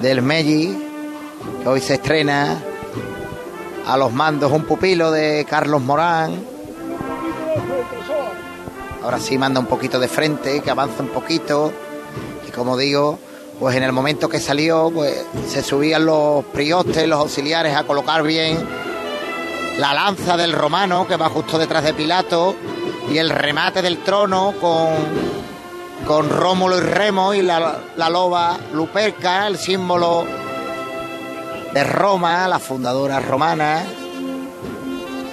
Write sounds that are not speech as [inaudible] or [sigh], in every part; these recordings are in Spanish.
del Melli, que hoy se estrena a los mandos un pupilo de Carlos Morán. Ahora sí manda un poquito de frente, que avanza un poquito. Y como digo, pues en el momento que salió, pues se subían los priostes, los auxiliares a colocar bien la lanza del romano que va justo detrás de Pilato y el remate del trono con, con Rómulo y Remo y la, la loba Luperca, el símbolo de Roma, la fundadora romana.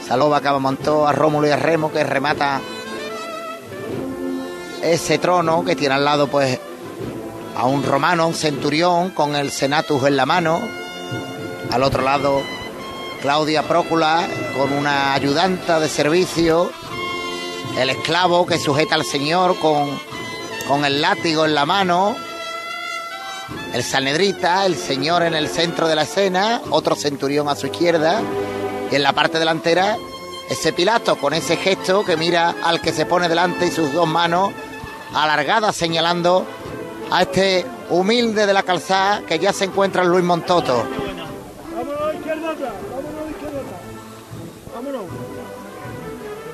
Esa loba que montó a Rómulo y a Remo que remata ese trono que tiene al lado pues a un romano, un centurión con el senatus en la mano. Al otro lado Claudia Prócula con una ayudanta de servicio, el esclavo que sujeta al señor con, con el látigo en la mano, el sanedrita, el señor en el centro de la escena, otro centurión a su izquierda, y en la parte delantera ese Pilato con ese gesto que mira al que se pone delante y sus dos manos alargadas señalando a este humilde de la calzada que ya se encuentra en Luis Montoto. Vámonos a izquierda atrás, vámonos a izquierda atrás. Vámonos.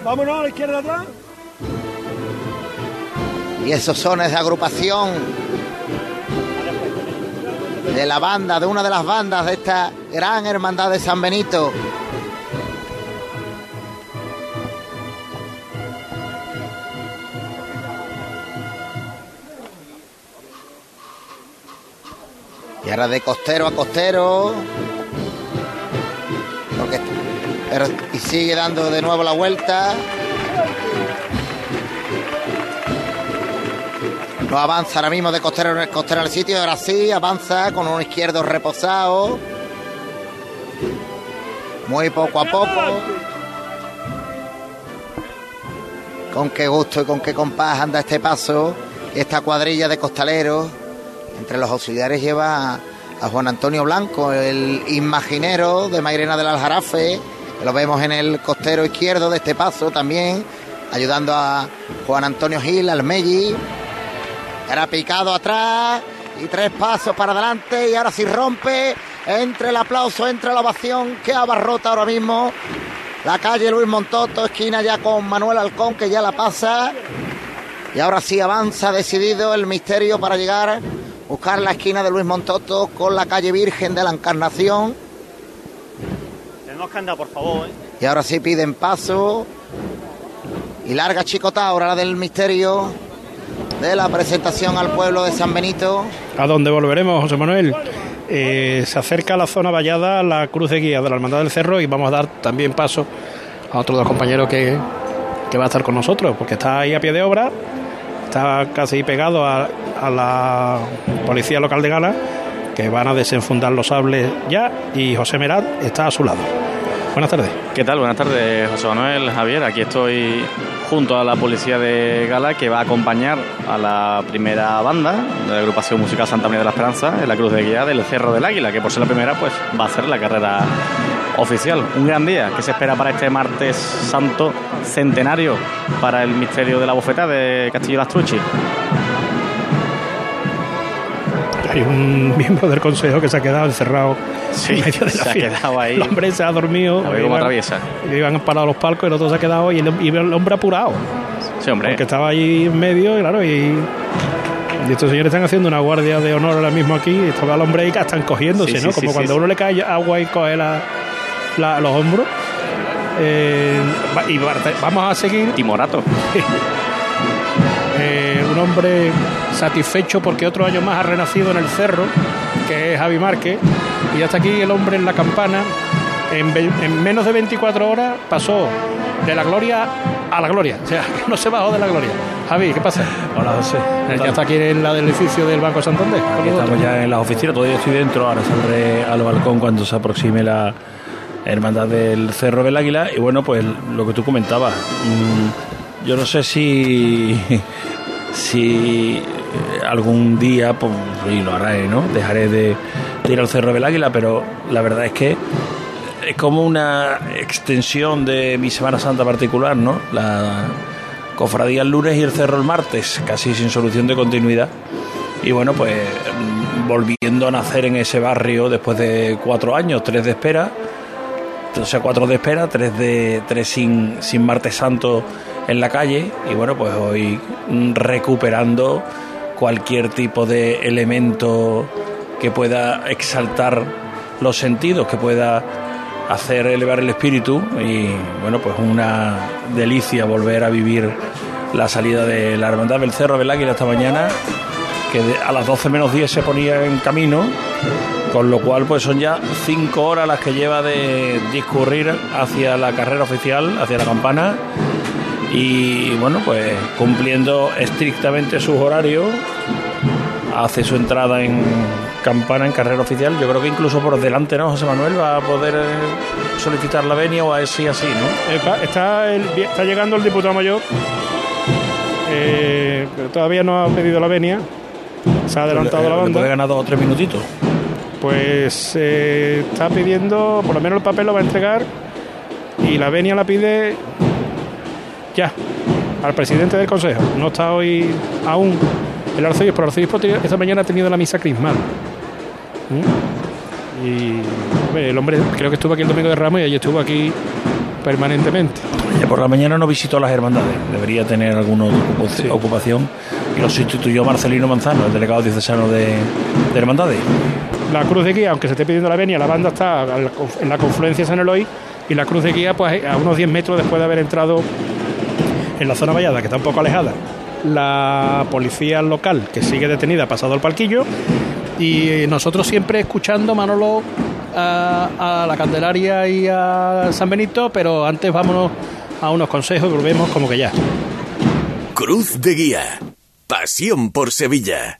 Vámonos a la izquierda atrás. Y esos sones de agrupación de la banda, de una de las bandas de esta gran hermandad de San Benito. Y ahora de costero a costero. Porque, y sigue dando de nuevo la vuelta. No avanza ahora mismo de costero en costero el sitio, ahora sí, avanza con un izquierdo reposado. Muy poco a poco. Con qué gusto y con qué compás anda este paso, esta cuadrilla de costaleros. Entre los auxiliares lleva a, Juan Antonio Blanco, el imaginero de Mairena del Aljarafe, lo vemos en el costero izquierdo de este paso también, ayudando a Juan Antonio Gil, al Melli. Era picado atrás y tres pasos para adelante y ahora sí rompe entre el aplauso, entre la ovación que abarrota ahora mismo la calle Luis Montoto, esquina ya con Manuel Alcón que ya la pasa. Y ahora sí avanza decidido el misterio para llegar, buscar la esquina de Luis Montoto con la calle Virgen de la Encarnación. Tenemos que andar, por favor, ¿eh? Y ahora sí piden paso. Y larga chicota ahora la del misterio de la presentación al pueblo de San Benito. ¿A dónde volveremos, José Manuel? Eh, se acerca la zona vallada, la cruz de guía de la Hermandad del Cerro y vamos a dar también paso a otros dos compañeros que, que va a estar con nosotros, porque está ahí a pie de obra, está casi pegado a, a la policía local de Gala, que van a desenfundar los sables ya, y José Merat está a su lado. Buenas tardes. ¿Qué tal? Buenas tardes, José Manuel, Javier. Aquí estoy junto a la policía de Gala que va a acompañar a la primera banda de la agrupación musical Santa María de la Esperanza en la Cruz de Guía del Cerro del Águila, que por ser la primera pues va a ser la carrera oficial. Un gran día que se espera para este martes santo centenario para el misterio de la bofeta de Castillo Lastrucci. Hay un miembro del consejo que se ha quedado encerrado Sí, en medio de la se ha quedado ahí. El hombre se ha dormido. A ver cómo iban- atraviesa. Iban parados los palcos y el otro se ha quedado y el, y el hombre apurado. Sí, hombre. Porque estaba ahí en medio, y claro, y, y estos señores están haciendo una guardia de honor ahora mismo aquí. Y estaba el hombre ahí que están cogiéndose, Sí, sí, ¿no? Como sí, cuando uno le cae agua y coge la- la- los hombros. Eh, y va- vamos a seguir. Timorato. [laughs] Un hombre satisfecho porque otro año más ha renacido en el cerro, que es Javi Márquez, y hasta aquí el hombre en la campana. En, menos de 24 horas pasó de la gloria a la gloria, o sea, que [laughs] no se bajó de la gloria. Javi, ¿qué pasa? Hola José. Eh, Ya está aquí en la del edificio del Banco Santander. Aquí estamos ya en las oficinas, todavía estoy dentro, ahora saldré al balcón cuando se aproxime la hermandad del Cerro del Águila. Y bueno, pues lo que tú comentabas, mm, yo no sé si, si eh, algún día, pues, lo haré, ¿no? Dejaré de, de ir al Cerro del Águila, pero la verdad es que es como una extensión de mi Semana Santa particular, ¿no? La cofradía el lunes y el cerro el martes, casi sin solución de continuidad. Y bueno, pues mm, volviendo a nacer en ese barrio después de cuatro años, tres de espera, o sea, cuatro de espera, tres de tres sin, sin martes santo en la calle y bueno, pues hoy recuperando cualquier tipo de elemento que pueda exaltar los sentidos, que pueda hacer elevar el espíritu y bueno, pues una delicia volver a vivir la salida de la Hermandad del Cerro del Águila esta mañana, que a las 12 menos 10 se ponía en camino, con lo cual pues son ya cinco horas las que lleva de discurrir hacia la carrera oficial, hacia la campana y bueno, pues cumpliendo estrictamente sus horarios, hace su entrada en campana en carrera oficial. Yo creo que incluso por delante, ¿no? José Manuel va a poder eh, solicitar la venia o así, así, ¿no? Está, está llegando el diputado mayor, eh, pero todavía no ha pedido la venia. Se ha adelantado la banda. ¿Puede ganar dos o tres minutitos? Pues eh, está pidiendo, por lo menos el papel lo va a entregar y la venia la pide ya al presidente del consejo. No está hoy aún el arzobispo. El arzobispo esta mañana ha tenido la misa crismal. ¿Mm? Y el hombre creo que estuvo aquí el domingo de Ramos y allí estuvo aquí permanentemente. Ya por la mañana no visitó las hermandades, debería tener alguna ocupación y lo sustituyó Marcelino Manzano, el delegado diocesano de, de hermandades. La cruz de guía, aunque se esté pidiendo la venia, la banda está en la confluencia de San Eloy y la cruz de guía pues a unos 10 metros después de haber entrado en la zona vallada, que está un poco alejada, la policía local, que sigue detenida, pasado el palquillo, y nosotros siempre escuchando Manolo a, la Candelaria y a San Benito, pero antes vámonos a unos consejos y volvemos como que ya. Cruz de Guía. Pasión por Sevilla.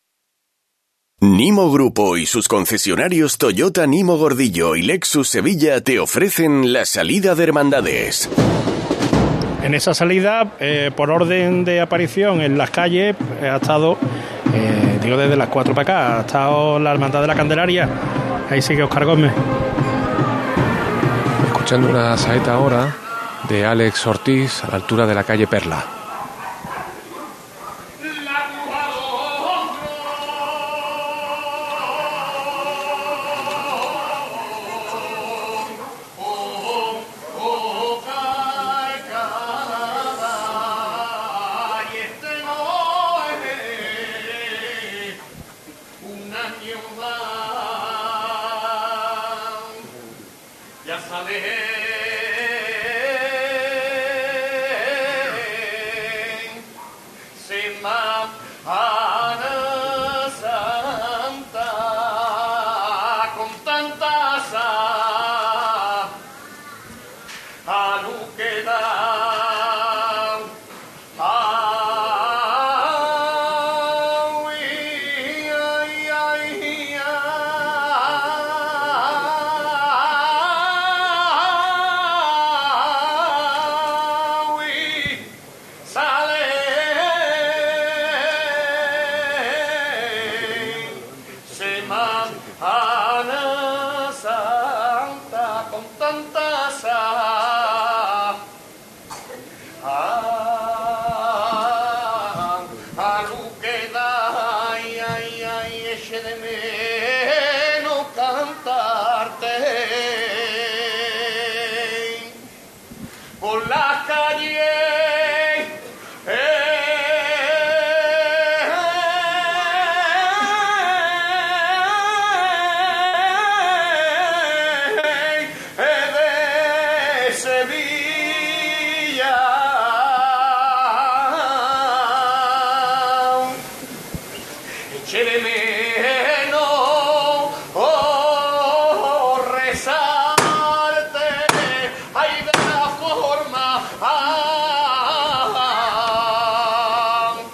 Nimo Grupo y sus concesionarios Toyota Nimo Gordillo y Lexus Sevilla te ofrecen la salida de hermandades. En esa salida, eh, por orden de aparición en las calles, eh, ha estado, eh, digo desde las 4 para acá, ha estado la Hermandad de la Candelaria. Ahí sigue Oscar Gómez. Escuchando una saeta ahora de Alex Ortiz a la altura de la calle Perla.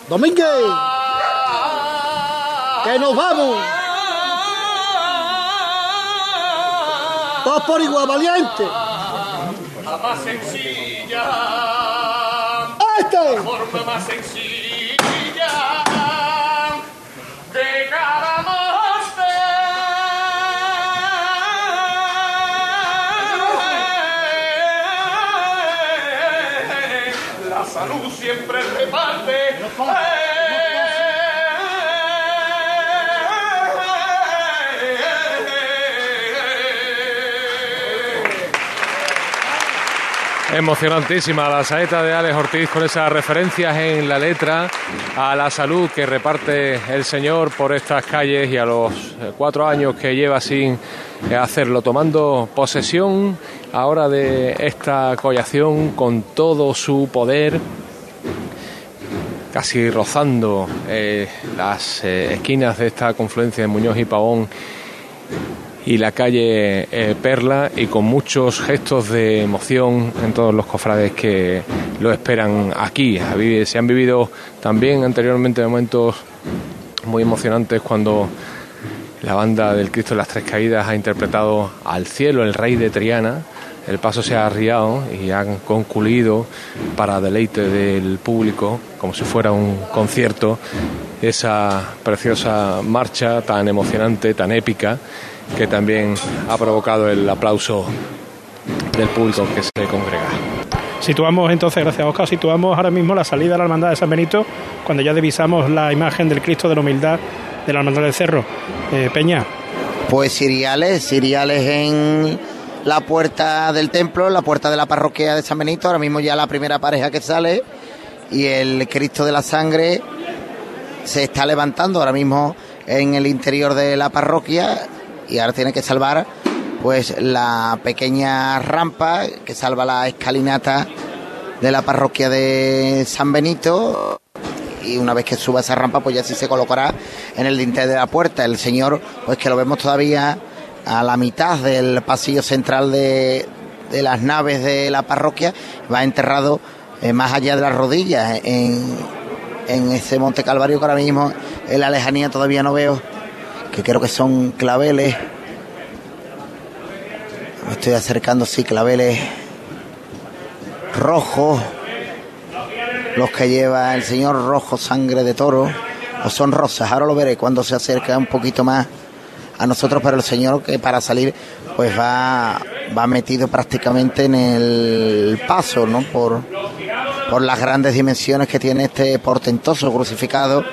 Domínguez, que nos vamos. Todos por igual, valiente. la más sencilla Este. la forma más sencilla Emocionantísima la saeta de Alex Ortiz con esas referencias en la letra a la salud que reparte el Señor por estas calles y a los eh, cuatro años que lleva sin eh, hacerlo, tomando posesión ahora de esta collación con todo su poder, casi rozando eh, las eh, esquinas de esta confluencia de Muñoz y Pavón y la calle eh, Perla y con muchos gestos de emoción en todos los cofrades que lo esperan aquí. Se han vivido también anteriormente momentos muy emocionantes cuando la banda del Cristo de las Tres Caídas ha interpretado al cielo, el rey de Triana, el paso se ha arriado y han concluido para deleite del público, como si fuera un concierto, esa preciosa marcha tan emocionante, tan épica, que también ha provocado el aplauso del público que se congrega. Situamos entonces, gracias Oscar, situamos ahora mismo la salida de la Hermandad de San Benito cuando ya divisamos la imagen del Cristo de la Humildad de la Hermandad del Cerro. Eh, Peña. Pues siriales, siriales en la puerta del templo, la puerta de la parroquia de San Benito, ahora mismo ya la primera pareja que sale y el Cristo de la Sangre se está levantando ahora mismo en el interior de la parroquia y ahora tiene que salvar pues la pequeña rampa que salva la escalinata de la parroquia de San Benito y una vez que suba esa rampa pues ya sí se colocará en el dintel de la puerta. El señor pues que lo vemos todavía a la mitad del pasillo central de, de las naves de la parroquia va enterrado eh, más allá de las rodillas en, en ese Monte Calvario que ahora mismo en la lejanía todavía no veo que creo que son claveles. Me estoy acercando, sí, claveles rojos, los que lleva el señor rojo sangre de toro, o son rosas, ahora lo veré cuando se acerca un poquito más a nosotros, pero el señor que para salir pues va, va metido prácticamente en el paso, ¿no? Por, por las grandes dimensiones que tiene este portentoso crucificado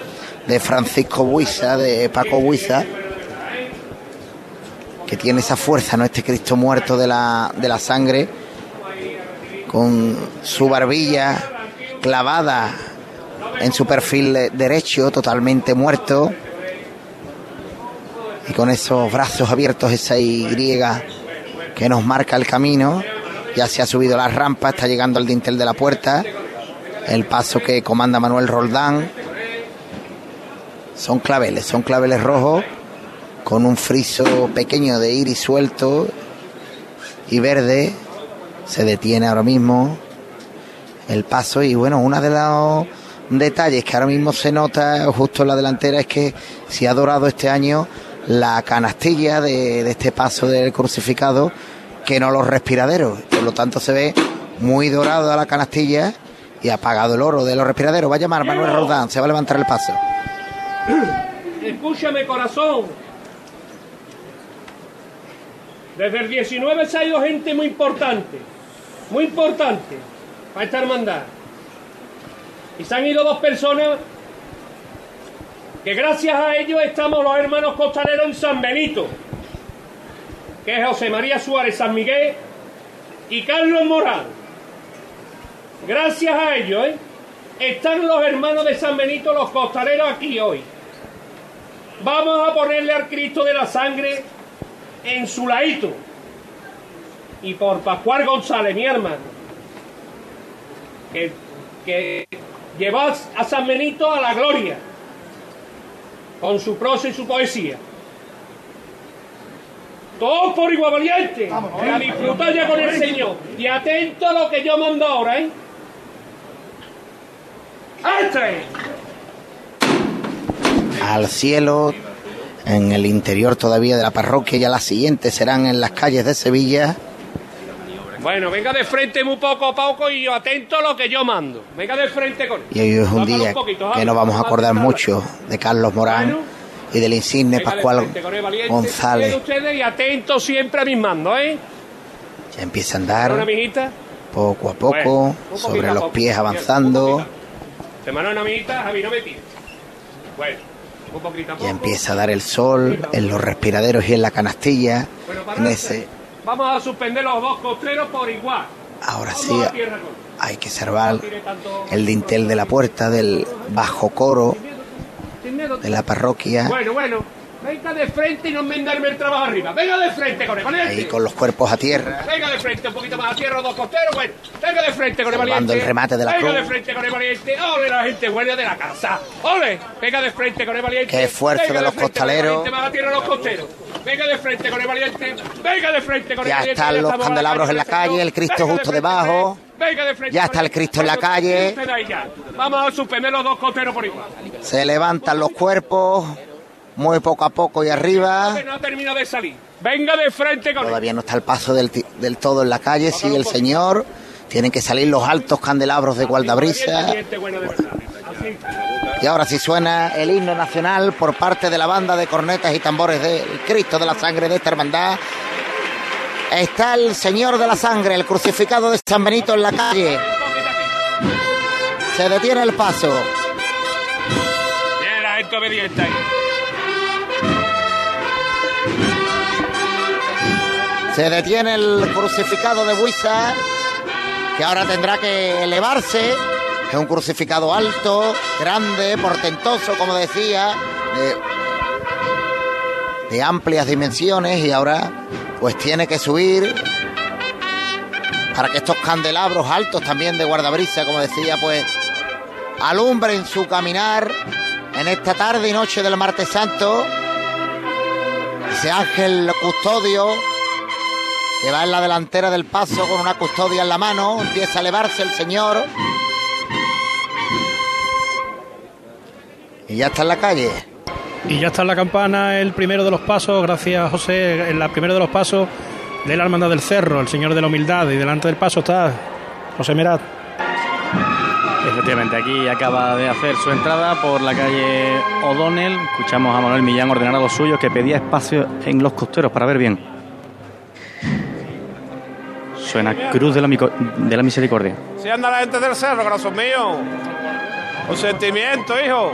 de Francisco Buiza, de Paco Buiza que tiene esa fuerza, ¿no? Este Cristo muerto de la, de la sangre, con su barbilla clavada en su perfil derecho, totalmente muerto, y con esos brazos abiertos, esa Y que nos marca el camino, ya se ha subido la rampa, está llegando al dintel de la puerta, el paso que comanda Manuel Roldán, son claveles, son claveles rojos con un friso pequeño de iris suelto y verde. Se detiene ahora mismo el paso y bueno, uno de los detalles que ahora mismo se nota justo en la delantera es que se ha dorado este año la canastilla de, de este paso del crucificado que no los respiraderos. Por lo tanto se ve muy dorado la canastilla y apagado el oro de los respiraderos. Va a llamar Manuel Roldán, se va a levantar el paso. Escúchame, corazón. Desde el 19 se ha ido gente muy importante, muy importante, para esta hermandad. Y se han ido dos personas que gracias a ellos estamos los hermanos costaleros en San Benito, que es José María Suárez San Miguel y Carlos Morán. Gracias a ellos, ¿eh? están los hermanos de San Benito, los costaleros aquí hoy. Vamos a ponerle al Cristo de la sangre en su laito. Y por Pascual González, mi hermano, que, que llevó a San Benito a la gloria con su prosa y su poesía. Todos por igual valiente, a disfrutar ya con el Señor. Y atento a lo que yo mando ahora, ¿eh? ¡Este! Al cielo en el interior todavía de la parroquia, ya las siguientes serán en las calles de Sevilla. Bueno, venga de frente muy poco a poco y atento a lo que yo mando. Venga de frente con Y hoy es un día que nos vamos a acordar mucho de Carlos Morán y del insigne Pascual González. Ustedes y atento siempre a mis mandos, ¿eh? Ya empieza a andar poco a poco, sobre los pies avanzando. Una amiguita, Javi, no me tires. Bueno. Ya empieza a dar el sol en los respiraderos y en la canastilla. En ese. Vamos a suspender los dos costreros por igual. Ahora sí, hay que salvar el dintel de la puerta del bajo coro de la parroquia. Bueno, bueno. Venga de frente y no enmendarme el trabajo arriba. Venga de frente con el valiente. Ahí con los cuerpos a tierra. Venga de frente, un poquito más a tierra, dos costeros, bueno. Venga de frente con el Salvando valiente. el remate de la Venga cruz. de frente con el valiente. ¡Ole la gente buena de la casa! ¡Ole! Venga de frente con el valiente. Qué esfuerzo Venga de los frente costaleros. valiente, Más a tierra los costeros. Venga de frente con el valiente. Venga de frente con el Ya valiente. están los candelabros en la calle el Cristo justo debajo. Venga de frente Ya está el Cristo en la calle. Vamos a suspender los dos costeros por igual. Se levantan los cuerpos muy poco a poco y arriba. No de salir. Venga de frente con Todavía no está el paso del, del todo en la calle, sigue el señor. Tienen que salir los altos candelabros de Gualdabrisa. Y ahora sí suena el himno nacional por parte de la banda de cornetas y tambores del Cristo de la Sangre de esta hermandad. Está el Señor de la Sangre, el crucificado de San Benito en la calle. Se detiene el paso. Bien, la gente obediente ahí. Se detiene el crucificado de Buisa, que ahora tendrá que elevarse. Es un crucificado alto, grande, portentoso, como decía, de, de amplias dimensiones y ahora pues tiene que subir para que estos candelabros altos también de guardabrisa, como decía, pues alumbren su caminar en esta tarde y noche del martes santo. Ese ángel custodio que va en la delantera del paso con una custodia en la mano, empieza a elevarse el señor. Y ya está en la calle. Y ya está en la campana el primero de los pasos, gracias José, en la primero de los pasos de la Hermandad del Cerro, el Señor de la Humildad, y delante del paso está José Merat. Efectivamente, aquí acaba de hacer su entrada por la calle O'Donnell. Escuchamos a Manuel Millán ordenar a los suyos que pedía espacio en los costeros para ver bien. Suena Cruz de la, Mico- de la Misericordia. Si anda la gente del cerro, corazón mío. Con sentimiento, hijo.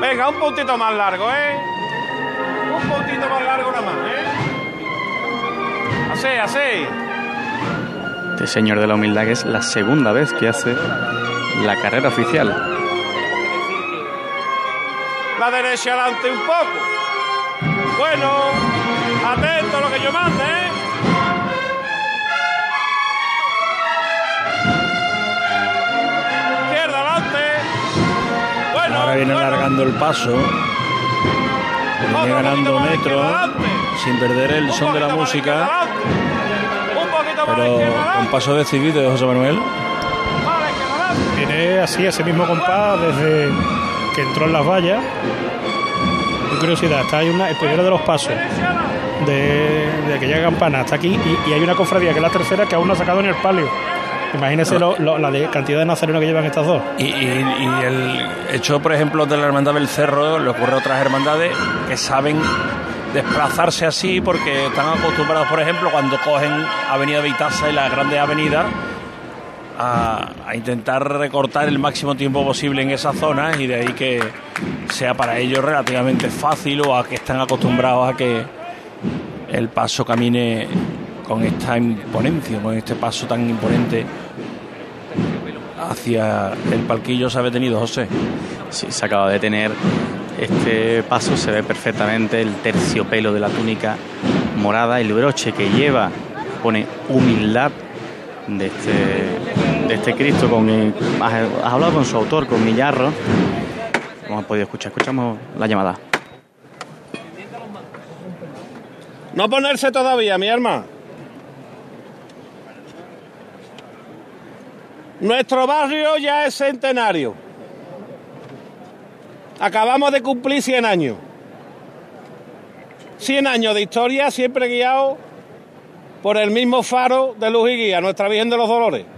Venga, un puntito más largo, ¿eh? Un puntito más largo nada más, ¿eh? Así, así. Este señor de la humildad que es la segunda vez que hace la carrera oficial. La derecha adelante un poco. Bueno, atento a lo que yo mande, ¿eh? Izquierda adelante. Bueno, Ahora viene alargando el paso. Viene ganando metros sin perder el son de la música. Pero con paso decidido de José Manuel. Tiene así ese mismo compás desde que entró en las vallas. Curiosidad, está ahí una, el de los pasos de, de aquella campana hasta aquí y, hay una cofradía que es la tercera que aún no ha sacado ni el palio. Imagínese la cantidad de nazarenos que llevan estas dos. Y el hecho, por ejemplo, de la Hermandad del Cerro, le ocurre a otras hermandades que saben desplazarse así porque están acostumbrados, por ejemplo, cuando cogen Avenida Vitasa y las grandes avenidas, a, intentar recortar el máximo tiempo posible en esas zonas y de ahí que sea para ellos relativamente fácil o a que están acostumbrados a que el paso camine con esta imponencia, con este paso tan imponente hacia el palquillo se ha detenido, José. Sí, se acaba de tener este paso, se ve perfectamente el terciopelo de la túnica morada, el broche que lleva, pone humildad de este, este Cristo. Con, has hablado con su autor, con Millarro. Como has podido escuchar, escuchamos la llamada. No ponerse todavía, mi arma. Nuestro barrio ya es centenario. Acabamos de cumplir 100 años. 100 años de historia, siempre guiado por el mismo faro de luz y guía, Nuestra Virgen de los Dolores.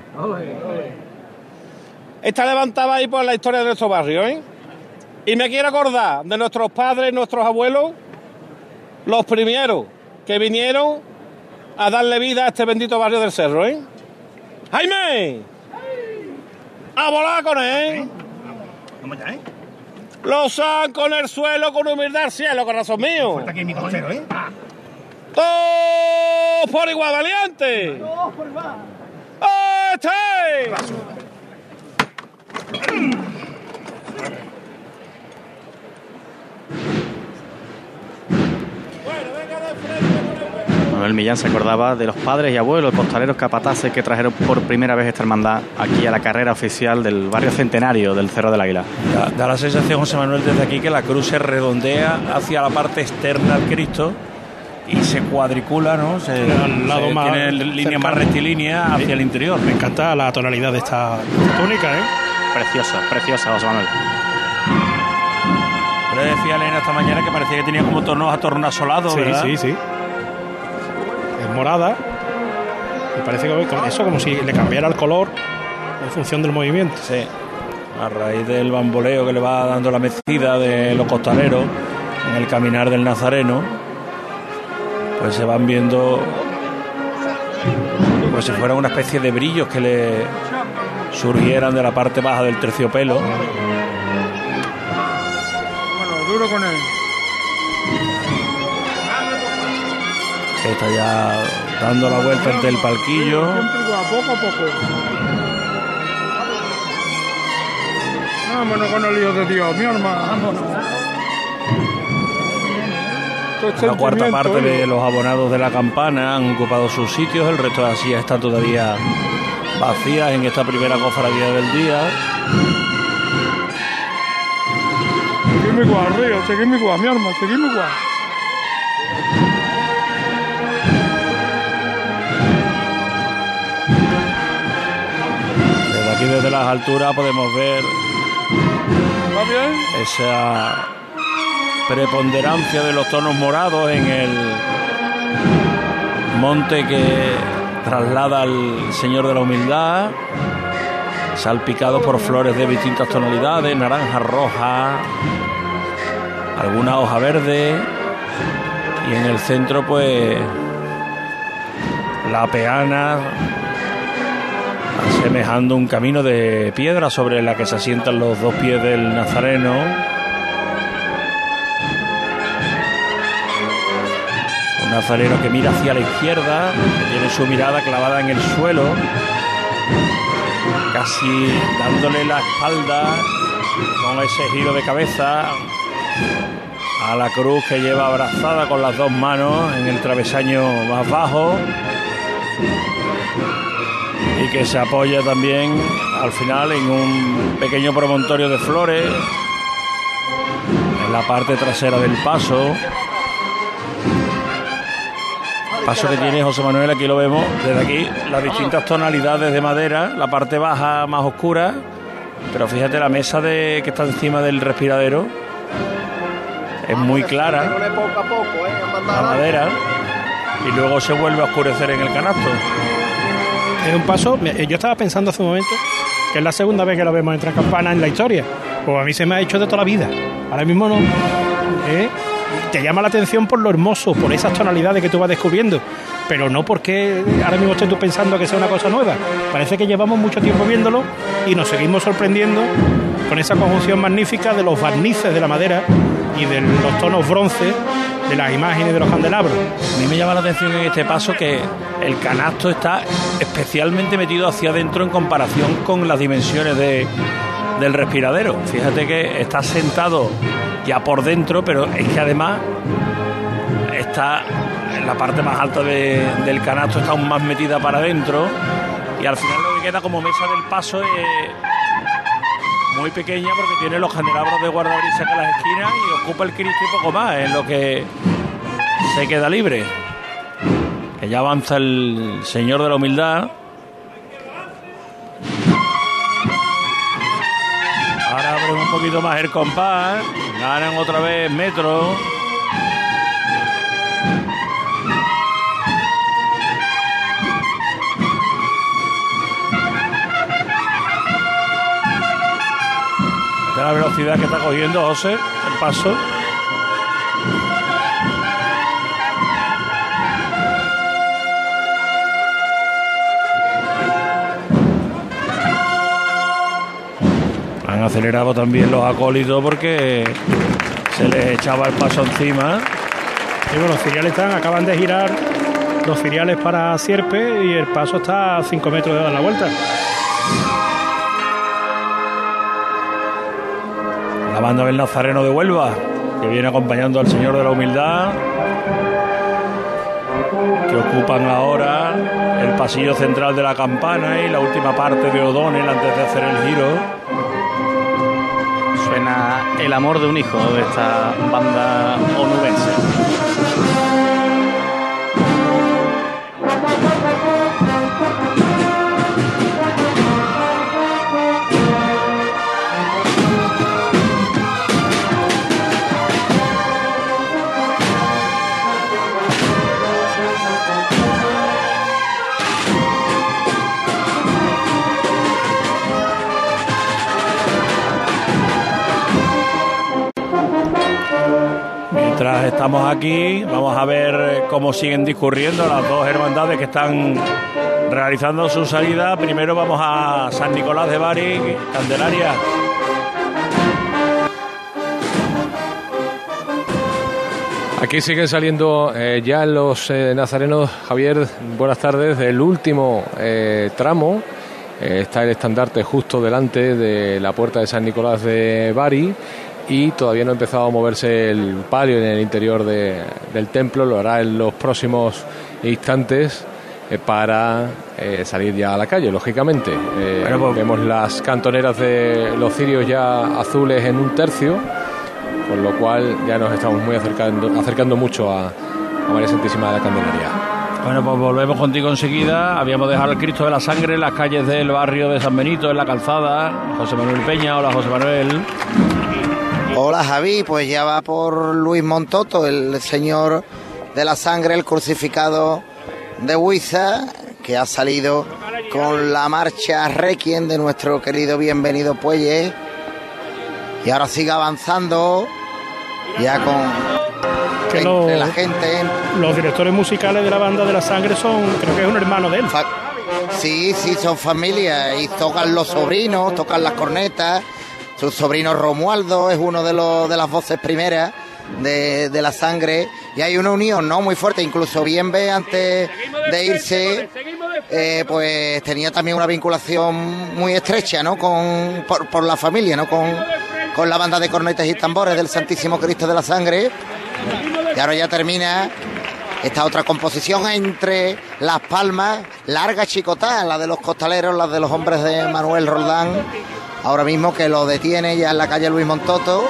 Está levantada ahí por la historia de nuestro barrio, ¿eh? Y me quiero acordar de nuestros padres, nuestros abuelos, los primeros que vinieron a darle vida a este bendito barrio del cerro, ¿eh? ¡Jaime! ¡A volar con él! Los han con el suelo, con humildad al cielo, corazón mío. aquí mi ¿eh? ¡Todos por igual, valiente! ¡Todos por igual! Manuel Millán se acordaba de los padres y abuelos costaleros capataces que trajeron por primera vez esta hermandad aquí a la carrera oficial del barrio centenario del Cerro del Águila. Da, da la sensación, José Manuel, desde aquí que la cruz se redondea hacia la parte externa al Cristo y se cuadricula, ¿no? Se, al lado se más tiene línea más rectilínea hacia Sí. el interior. Me encanta la tonalidad de esta, túnica, ¿eh? Preciosa, preciosa, José Manuel. Le decía a Elena esta mañana que parecía que tenía como tonos atornasolados, Sí, ¿verdad? sí, sí. Es morada. Me parece que con eso como si le cambiara el color en función del movimiento. Sí. A raíz del bamboleo que le va dando la mecida de los costaleros en el caminar del Nazareno, pues se van viendo como si fuera una especie de brillos que le surgieran de la parte baja del terciopelo. Bueno, duro con él. está ya dando la vuelta ante el palquillo. Poco a poco. Vámonos con el hijo de Dios, mi hermano. Vámonos. La cuarta parte de los abonados de la campana han ocupado sus sitios, el resto de las sillas están todavía vacías en esta primera cofradía del día. Seguimos igual, Río, seguimos igual, mi hermano, seguimos igual. Desde aquí, desde las alturas, podemos ver ¿Va bien? esa preponderancia de los tonos morados en el monte que traslada al Señor de la Humildad, salpicados por flores de distintas tonalidades, naranja, roja, alguna hoja verde, y en el centro pues la peana asemejando un camino de piedra sobre la que se asientan los dos pies del Nazareno. Nazareno que mira hacia la izquierda, que tiene su mirada clavada en el suelo, casi dándole la espalda con ese giro de cabeza a la cruz que lleva abrazada con las dos manos en el travesaño más bajo y que se apoya también al final en un pequeño promontorio de flores en la parte trasera del paso. Paso que tiene José Manuel, aquí lo vemos, desde aquí las distintas tonalidades de madera, la parte baja más oscura, pero fíjate la mesa de, que está encima del respiradero es muy clara, poco a poco, ¿eh? la madera, y luego se vuelve a oscurecer en el canasto. Es un paso. Yo estaba pensando hace un momento que es la segunda vez que lo vemos entrar campana en la historia. Pues a mí se me ha hecho de toda la vida. Ahora mismo no. ¿eh? Te llama la atención por lo hermoso, por esas tonalidades que tú vas descubriendo. Pero no porque ahora mismo estés tú pensando que sea una cosa nueva. Parece que llevamos mucho tiempo viéndolo y nos seguimos sorprendiendo con esa conjunción magnífica de los barnices de la madera y de los tonos bronce de las imágenes de los candelabros. A mí me llama la atención en este paso que el canasto está especialmente metido hacia adentro en comparación con las dimensiones de, del respiradero. Fíjate que está sentado ya por dentro, pero es que además está en la parte más alta de- del canasto, está aún más metida para adentro y al final lo que queda como mesa del paso es muy pequeña porque tiene los candelabros de guardabrisa en las esquinas y ocupa el Cristo y poco más, es lo que se queda libre. Que ya avanza el Señor de la Humildad. Poquito más el compás, ganan otra vez metro. La velocidad que está cogiendo José, el paso. Han acelerado también los acólitos porque se les echaba el paso encima. Y bueno, los filiales están, acaban de girar los filiales para Sierpe y el paso está a 5 metros de dar la vuelta. La banda del Nazareno de Huelva, que viene acompañando al Señor de la Humildad, que ocupan ahora el pasillo central de la campana y la última parte de O'Donnell antes de hacer el giro. El amor de un hijo de esta banda onubense. Mientras estamos aquí, vamos a ver cómo siguen discurriendo las dos hermandades que están realizando su salida. Primero vamos a San Nicolás de Bari, Candelaria. Aquí siguen saliendo eh, ya los eh, nazarenos, Javier, buenas tardes, del último eh, tramo. Está el estandarte justo delante de la puerta de San Nicolás de Bari y todavía no ha empezado a moverse el palio en el interior de- del templo, lo hará en los próximos instantes eh, para eh, salir ya a la calle, lógicamente. Eh, Bueno, pues- Vemos las cantoneras de los cirios ya azules en un tercio, con lo cual ya nos estamos muy acercando, acercando mucho a, a María Santísima de la Candelaria. Bueno, pues volvemos contigo enseguida. Habíamos dejado el Cristo de la Sangre en las calles del barrio de San Benito, en la calzada. José Manuel Peña, hola José Manuel. Hola Javi, pues ya va por Luis Montoto, el señor de la sangre, el crucificado de Huiza, que ha salido con la marcha Requiem de nuestro querido bienvenido Puelle. Y ahora sigue avanzando, ya con Que entre lo- la gente. Los directores musicales de la banda de la sangre son, creo que es un hermano de él. Sí, sí, son familia y tocan los sobrinos, tocan las cornetas. Su sobrino Romualdo es uno de, los, de las voces primeras de, de la sangre y hay una unión no muy fuerte. Incluso Bienve antes de irse, eh, pues tenía también una vinculación muy estrecha, ¿no? Con por, por la familia, ¿no? Con, con la banda de cornetas y tambores del Santísimo Cristo de la Sangre. Y ahora ya termina esta otra composición entre Las Palmas, larga chicotá, la de los costaleros, la de los hombres de Manuel Roldán. Ahora mismo que lo detiene ya en la calle Luis Montoto,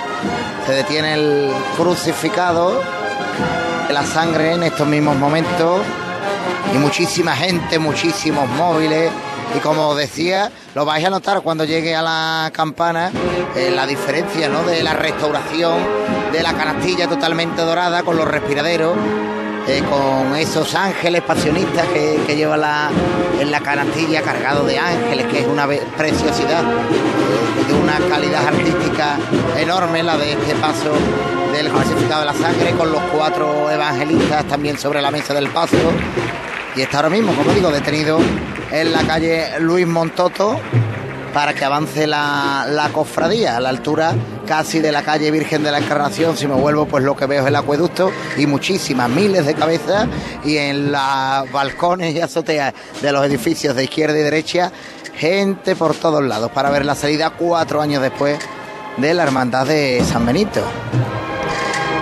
se detiene el crucificado la sangre en estos mismos momentos y muchísima gente, muchísimos móviles. Y como decía, lo vais a notar cuando llegue a la campana, eh, la diferencia ¿no? de la restauración de la canastilla totalmente dorada con los respiraderos, eh, con esos ángeles pasionistas que, lleva la, en la canastilla cargado de ángeles, que es una preciosidad, eh, de una calidad artística enorme, la de este paso del crucificado de la sangre, con los cuatro evangelistas también sobre la mesa del paso. Y está ahora mismo, como digo, detenido en la calle Luis Montoto para que avance la, la cofradía a la altura casi de la calle Virgen de la Encarnación. Si me vuelvo, pues lo que veo es el acueducto y muchísimas, miles de cabezas y en los balcones y azoteas de los edificios de izquierda y derecha, gente por todos lados para ver la salida cuatro años después de la Hermandad de San Benito.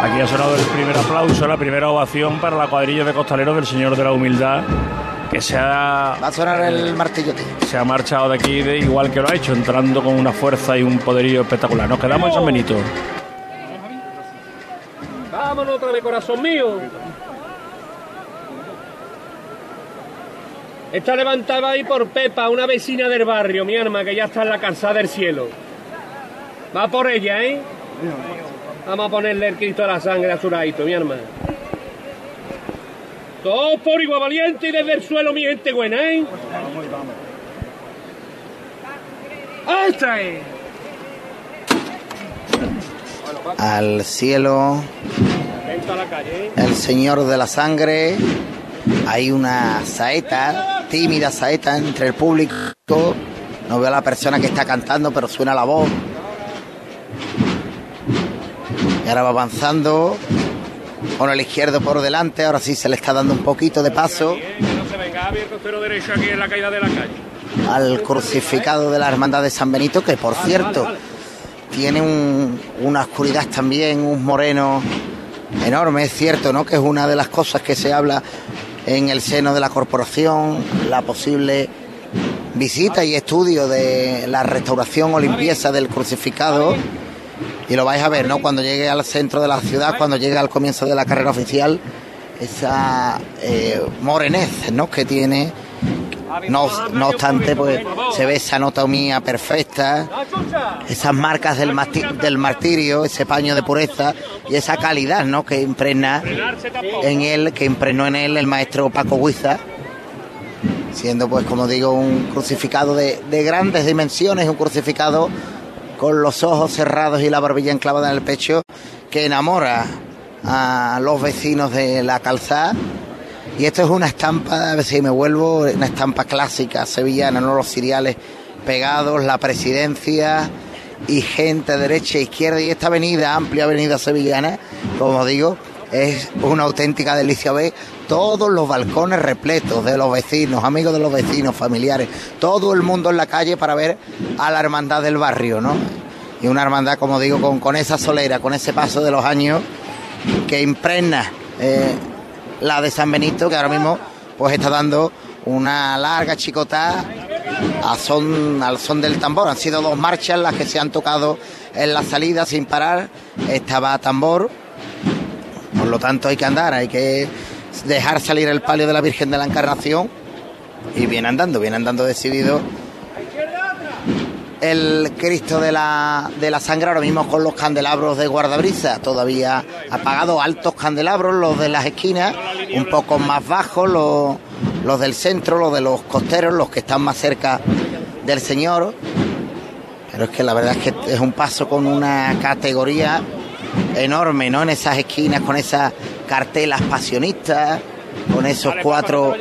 Aquí ha sonado el primer aplauso, la primera ovación para la cuadrilla de costaleros del Señor de la Humildad, que se ha, Va a sonar el martillote. se ha marchado de aquí de igual que lo ha hecho, entrando con una fuerza y un poderío espectacular. Nos quedamos en San Benito. Vámonos otra vez, corazón mío. Está levantada ahí por Pepa, una vecina del barrio, mi arma, que ya está en la calzada del cielo. Va por ella, ¿eh? Vamos a ponerle el Cristo de la sangre a Suraito, mi hermano. Todos por igual valiente y desde el suelo, mi gente buena, ¿eh? ¡Ahí está! eh! Al cielo, Vente a la calle, ¿eh? el Señor de la Sangre. Hay una saeta, tímida saeta entre el público. No veo a la persona que está cantando, pero suena la voz. Y ahora va avanzando con el izquierdo por delante. Ahora sí se le está dando un poquito de paso al crucificado de la Hermandad de San Benito, que por cierto tiene un- una oscuridad también, un moreno enorme, es cierto, ¿no? Que es una de las cosas que se habla en el seno de la corporación, la posible visita y estudio de la restauración o limpieza del crucificado. Y lo vais a ver, ¿no? Cuando llegue al centro de la ciudad, cuando llegue al comienzo de la carrera oficial, esa eh, morenez, ¿no? Que tiene. No, no obstante, pues se ve esa anatomía perfecta, esas marcas del, del martirio, ese paño de pureza y esa calidad, ¿no? Que impregna en él, que impregnó en él el maestro Paco Huiza, siendo, pues, como digo, un crucificado de, de grandes dimensiones, un crucificado con los ojos cerrados y la barbilla enclavada en el pecho, que enamora a los vecinos de la calzada. Y esto es una estampa, a ver si me vuelvo, una estampa clásica sevillana, ¿no? Los cereales pegados, la presidencia y gente derecha e izquierda. Y esta avenida, amplia avenida sevillana, como digo, es una auténtica delicia ver todos los balcones repletos de los vecinos, amigos de los vecinos, familiares, todo el mundo en la calle para ver a la hermandad del barrio, ¿no? Y una hermandad, como digo, con, con esa solera, con ese paso de los años que impregna eh, la de San Benito, que ahora mismo pues está dando una larga chicotá a son, al son del tambor. Han sido dos marchas las que se han tocado en la salida sin parar. Estaba tambor, por lo tanto hay que andar, hay que dejar salir el palio de la Virgen de la Encarnación y viene andando, viene andando decidido el Cristo de la, de la Sangre ahora mismo con los candelabros de guardabrisa, todavía apagados, altos candelabros, los de las esquinas, un poco más bajos, los, los del centro, los de los costeros, los que están más cerca del Señor. Pero es que la verdad es que es un paso con una categoría enorme, ¿no? En esas esquinas, con esas cartelas pasionistas, con esos cuatro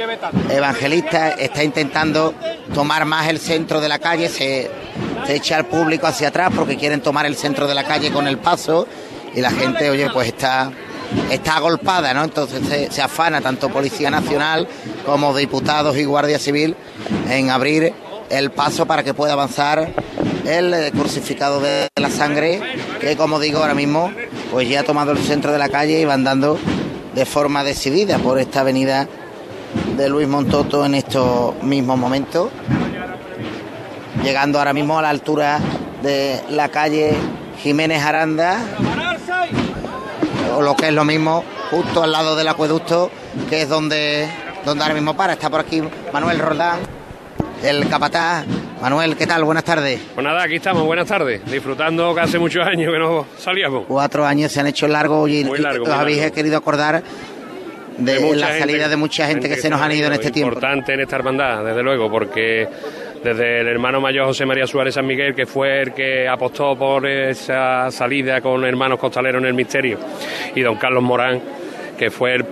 evangelistas, está intentando tomar más el centro de la calle, se, se echa al público hacia atrás porque quieren tomar el centro de la calle con el paso y la gente, oye, pues está está agolpada, ¿no? Entonces se, se afana tanto Policía Nacional como diputados y Guardia Civil en abrir el paso para que pueda avanzar el crucificado de la sangre, que como digo ahora mismo, pues ya ha tomado el centro de la calle y va andando de forma decidida por esta avenida de Luis Montoto en estos mismos momentos, llegando ahora mismo a la altura de la calle Jiménez Aranda, o lo que es lo mismo, justo al lado del acueducto, que es donde, donde ahora mismo para. Está por aquí Manuel Roldán, el capataz. Manuel, ¿qué tal? Buenas tardes. Pues nada, aquí estamos, buenas tardes. Disfrutando que hace muchos años que no salíamos. Cuatro años se han hecho largos y, Muy largo, y os muy habéis largo. querido acordar de, la gente- salida de mucha gente, que se nos han ido en este tiempo. Importante en esta hermandad, desde luego, porque desde el hermano mayor José María Suárez San Miguel, que fue el que apostó por esa salida con hermanos costaleros en el misterio, y don Carlos Morán, que fue el,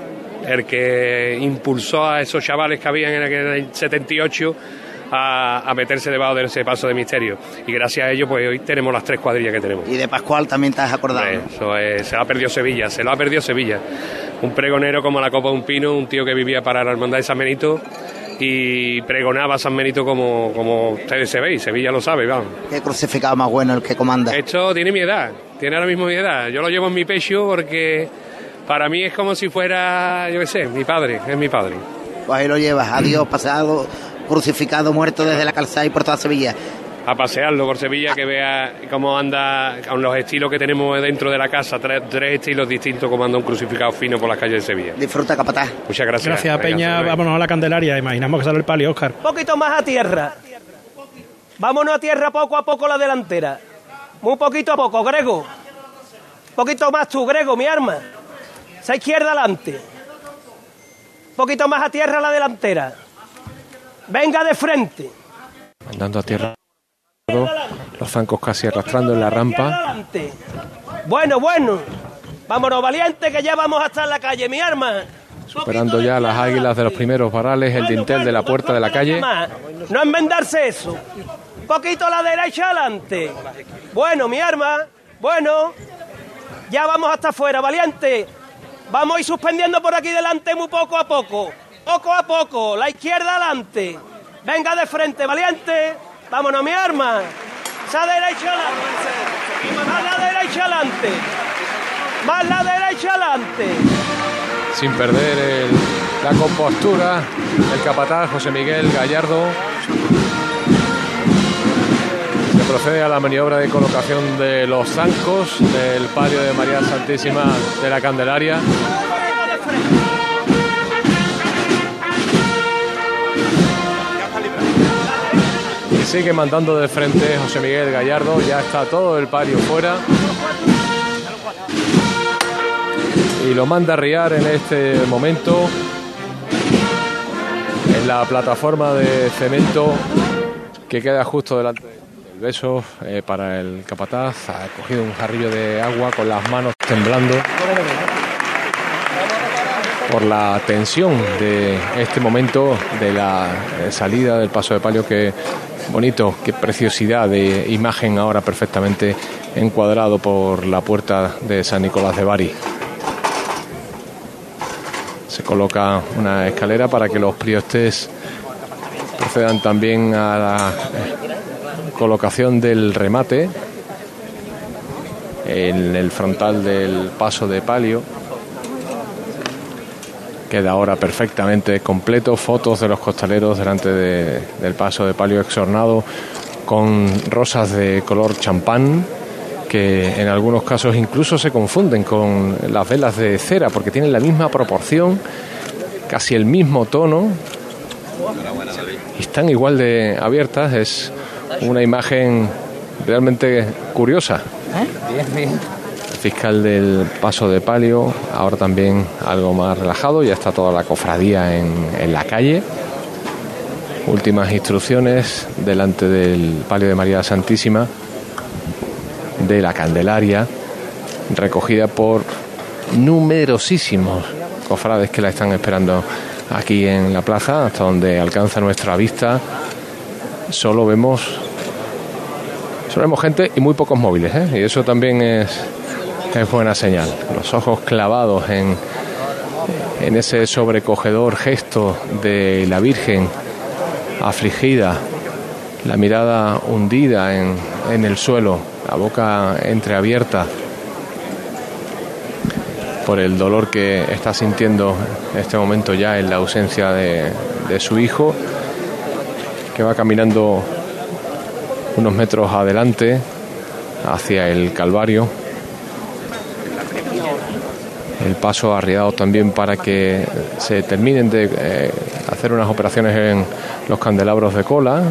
el que impulsó a esos chavales que habían en el 78 a, a meterse debajo de ese paso de misterio. Y gracias a ello, pues hoy tenemos las tres cuadrillas que tenemos. Y de Pascual también te has acordado. Eso es- se lo ha perdido Sevilla, se lo ha perdido Sevilla. Un pregonero como la Copa de un Pino, un tío que vivía para la Hermandad de San Benito y pregonaba a San Benito como, como ustedes se veis, Sevilla lo sabe, vamos. Qué crucificado más bueno el que comanda. Esto tiene mi edad, tiene ahora mismo mi edad. Yo lo llevo en mi pecho porque para mí es como si fuera, yo qué sé, mi padre, es mi padre. Pues ahí lo llevas, adiós, pasado, crucificado, muerto desde la calzada y por toda Sevilla. a pasearlo por Sevilla, que vea cómo anda, con los estilos que tenemos dentro de la casa, tres, tres estilos distintos, como anda un crucificado fino por las calles de Sevilla. Disfruta, capataz. Muchas gracias. Gracias, Peña. Vámonos a la Candelaria. Imaginamos que sale el palio, Oscar. Un poquito más a tierra. Vámonos a tierra poco a poco la delantera. Muy poquito a poco, Grego. Un poquito más tú, Grego, mi arma. Esa izquierda adelante. Un poquito más a tierra la delantera. Venga de frente. Andando a tierra. Los zancos casi arrastrando en la rampa. Bueno, bueno. Vámonos, valiente, que ya vamos a estar en la calle, mi arma. Superando ya las águilas de los primeros varales, el dintel de la puerta de la calle. No enmendarse eso. Un poquito a la derecha adelante. Bueno, mi arma. Bueno. Ya vamos hasta afuera, valiente. Vamos a ir suspendiendo por aquí delante muy poco a poco. Poco a poco. La izquierda adelante. Venga de frente, valiente. Vámonos, mi arma. Esa derecha adelante. Más la derecha adelante. Más la derecha adelante. Sin perder el- la compostura, el capataz José Miguel Gallardo. Se procede a la maniobra de colocación de los zancos del palio de María Santísima de la Candelaria. Sigue mandando de frente José Miguel Gallardo. Ya está todo el palio fuera. Y lo manda a riar en este momento en la plataforma de cemento que queda justo delante del beso eh, para el capataz. Ha cogido un jarrillo de agua con las manos temblando. por la tensión de este momento de la eh, salida del paso de palio. Qué bonito, qué preciosidad de imagen ahora perfectamente encuadrado por la puerta de San Nicolás de Bari. Se coloca una escalera para que los priostes procedan también a la eh, colocación del remate en el frontal del paso de palio. Queda ahora perfectamente completo. Fotos de los costaleros delante de- del paso de palio exornado con rosas de color champán que en algunos casos incluso se confunden con las velas de cera porque tienen la misma proporción, casi el mismo tono y están igual de abiertas. Es una imagen realmente curiosa. El fiscal del paso de palio, ahora también algo más relajado, ya está toda la cofradía en, la calle. Últimas instrucciones delante del palio de María Santísima, de la Candelaria, recogida por numerosísimos cofrades que la están esperando aquí en la plaza, hasta donde alcanza nuestra vista. Solo vemos Solo vemos gente y muy pocos móviles, ¿eh? y eso también es, es buena señal. Los ojos clavados en, en ese sobrecogedor gesto de la Virgen afligida, la mirada hundida en, en el suelo, la boca entreabierta por el dolor que está sintiendo en este momento ya en la ausencia de, de su hijo, que va caminando unos metros adelante hacia el Calvario. El paso arriado también para que se terminen de eh, hacer unas operaciones en los candelabros de cola,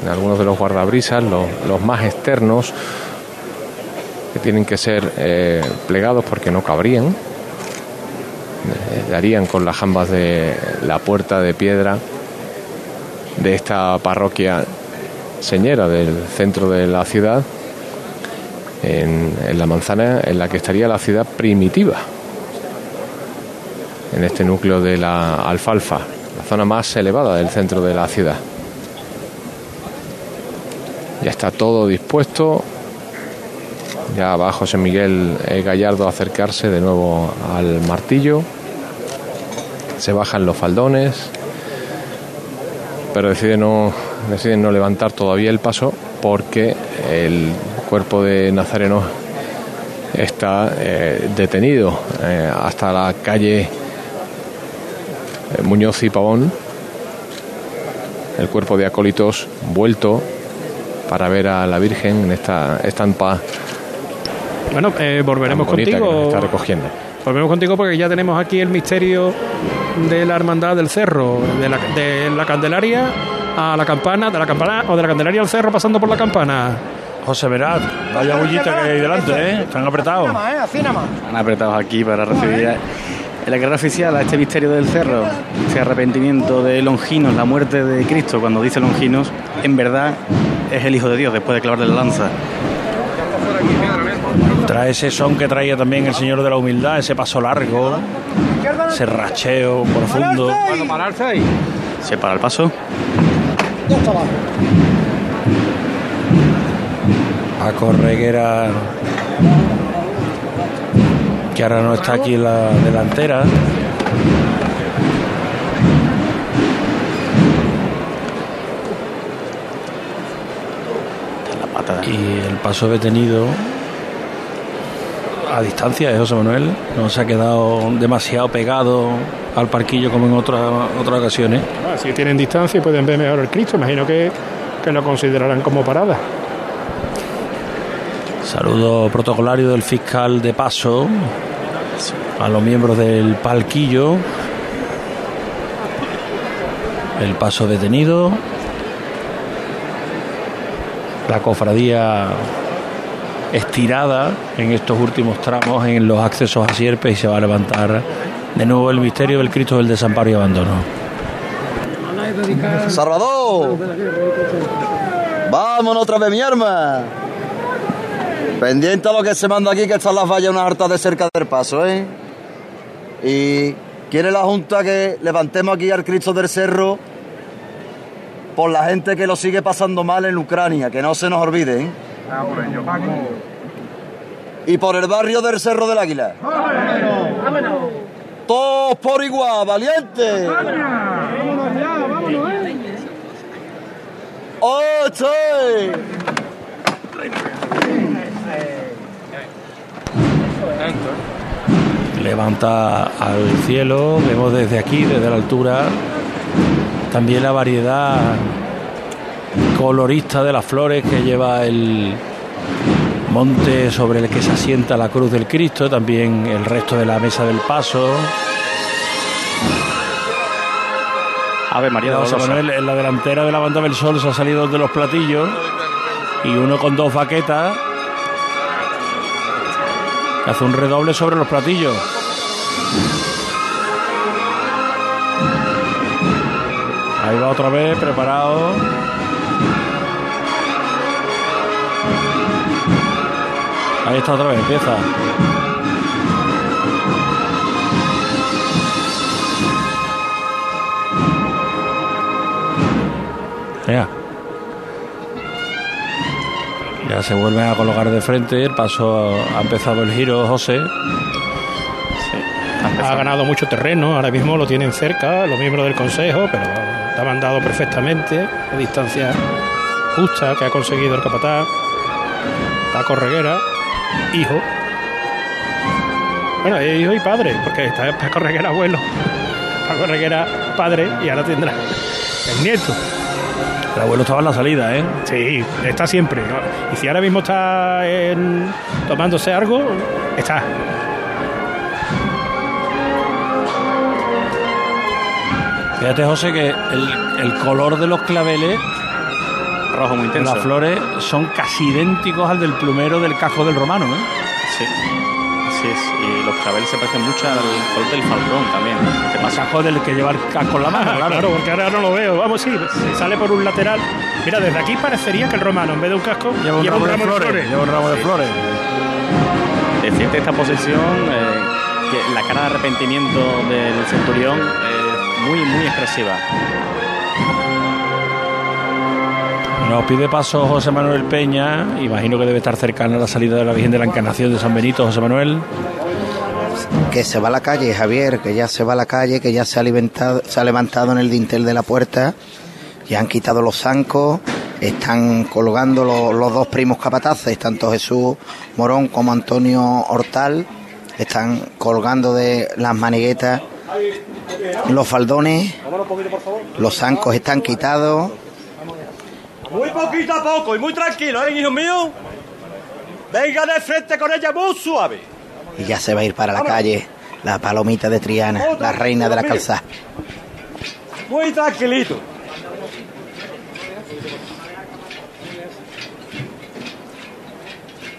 en algunos de los guardabrisas, los, más externos, que tienen que ser eh, plegados porque no cabrían. Eh, darían con las jambas de la puerta de piedra de esta parroquia señera del centro de la ciudad, en la manzana en la que estaría la ciudad primitiva, en este núcleo de la alfalfa, la zona más elevada del centro de la ciudad. Ya está todo dispuesto. Ya va José Miguel eh, Gallardo a acercarse de nuevo al martillo. Se bajan los faldones, pero decide no, deciden no levantar todavía el paso porque el cuerpo de Nazareno está eh, detenido eh, hasta la calle Muñoz y Pavón. El cuerpo de acólitos vuelto para ver a la Virgen en esta estampa Bueno, eh, volveremos tan bonita que contigo. nos está recogiendo. Volvemos contigo porque ya tenemos aquí el misterio de la hermandad del cerro, de la, de la Candelaria a la campana, de la campana o de la Candelaria al cerro pasando por la campana. José Veraz, vaya bullita que hay delante, ¿eh? Están apretados. Están apretados aquí para recibir en la guerra oficial a este misterio del cerro, este arrepentimiento de Longinos, la muerte de Cristo. Cuando dice Longinos, en verdad es el Hijo de Dios después de clavarle la lanza. Trae ese son que traía también el Señor de la Humildad, ese paso largo, ese racheo profundo. Se para el paso. A Correguera, que ahora no está aquí en la delantera. Y el paso detenido a distancia de José Manuel, no se ha quedado demasiado pegado al parquillo como en otras otras ocasiones. Ah, si tienen distancia y pueden ver mejor el Cristo, imagino que, que lo considerarán como parada. Saludo protocolario del fiscal de paso a los miembros del palquillo. El paso detenido. La cofradía estirada en estos últimos tramos en los accesos a Sierpe y se va a levantar de nuevo el misterio del Cristo del desamparo y abandono. Salvador, vámonos otra vez, mi arma. Pendiente a lo que se manda aquí, que están las vallas una harta de cerca del paso, ¿eh? Y quiere la Junta que levantemos aquí al Cristo del Cerro por la gente que lo sigue pasando mal en Ucrania, que no se nos olvide, ¿eh? Y por el barrio del Cerro del Águila. Todos por igual, valiente. ¡Oye! Levanta al cielo, vemos desde aquí, desde la altura, también la variedad colorista de las flores que lleva el monte sobre el que se asienta la cruz del Cristo, también el resto de la mesa del paso. Ave María José. Manuel en la delantera de la banda del sol se ha salido de los platillos y uno con dos baquetas que hace un redoble sobre los platillos. Ahí va otra vez, preparado. Ahí está otra vez, empieza. Ya. Ya se vuelven a colocar de frente. El paso ha empezado el giro, José. Ha ganado mucho terreno, ahora mismo lo tienen cerca los miembros del Consejo, pero está mandado perfectamente, a distancia justa que ha conseguido el capataz. Paco Reguera, hijo. Bueno, hijo y padre, porque está Paco Reguera abuelo, Paco Reguera padre y ahora tendrá el nieto. El abuelo estaba en la salida, ¿eh? Sí, está siempre. ¿no? Y si ahora mismo está en- tomándose algo, está. Fíjate, José, que el, el color de los claveles, rojo muy intenso. las flores, son casi idénticos al del plumero del casco del romano, ¿no? Sí, así es. Y los claveles se parecen mucho al color del falcón también. ¿Qué El pasa? casco del que lleva el casco en la mano, Ah, claro. claro, porque ahora no lo veo. Vamos, sí, sale por un lateral. Mira, desde aquí parecería que el romano, en vez de un casco, Lleva un ramo de flores. Lleva un ramo de flores. Decirte esta posesión, eh, que la cara de arrepentimiento del centurión es muy, muy expresiva. Nos pide paso José Manuel Peña. Imagino que debe estar cercana a la salida de la Virgen de la Encarnación de San Benito, José Manuel. Que se va a la calle, Javier, que ya se va a la calle, que ya se ha levantado, se ha levantado en el dintel de la puerta, ya han quitado los zancos, están colgando lo- los dos primos capataces, tanto Jesús Morón como Antonio Hortal, están colgando de las maniguetas los faldones, los zancos están quitados, Muy poquito a poco y muy tranquilo, ¿eh, hijo mío? Venga de frente con ella muy suave. y ya se va a ir para la calle la palomita de Triana, la reina de la calzada. Muy tranquilito.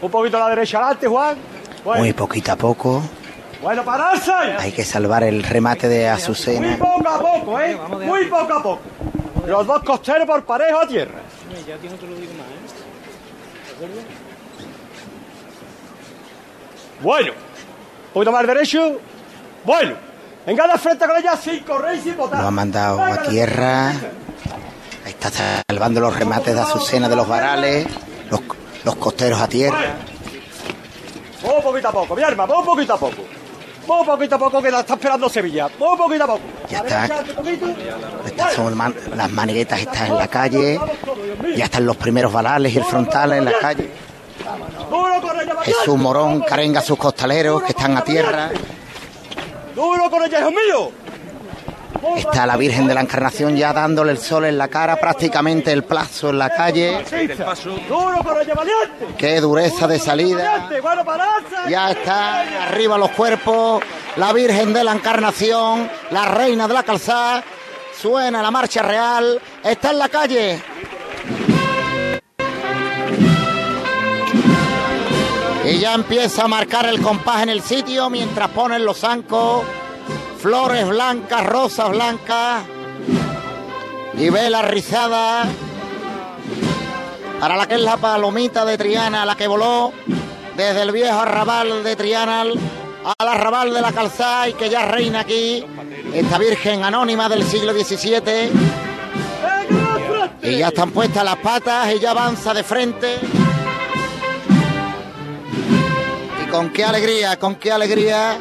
Un poquito a la derecha adelante, Juan. Bueno, Muy poquito a poco, bueno pararse. hay que salvar el remate de Muy Azucena. poco a poco, ¿eh? Muy poco a poco. Los dos costeros por parejo a tierra. Bueno, un poquito más derecho. Bueno, venga de frente con ella sin correr y sin botar. Lo ha mandado a tierra. Ahí está salvando los remates de Azucena de los varales. Los, los costeros a tierra. Muy poquito a poco, mi arma, muy poquito a poco. Muy poquito a poco que la está esperando Sevilla. Muy poquito a poco. Ya está. Estas son man- las maniguetas están en la calle. Ya están los primeros varales y el frontal en la calle. Jesús. Morón carenga a sus costaleros que están a tierra. Duro con ella, hijo mío. Está la Virgen de la Encarnación ya dándole el sol en la cara, prácticamente el plazo en la calle. Qué dureza de salida. Ya están arriba los cuerpos, la Virgen de la Encarnación, la Reina de la Calzada, suena la marcha real, está en la calle. Y ya empieza a marcar el compás en el sitio mientras ponen los zancos, flores blancas, rosas blancas y velas rizadas para la que es la palomita de Triana, la que voló desde el viejo arrabal de Triana al arrabal de la calzada y que ya reina aquí esta Virgen anónima del siglo XVII. Y ya están puestas las patas, ella avanza de frente. Y con qué alegría, con qué alegría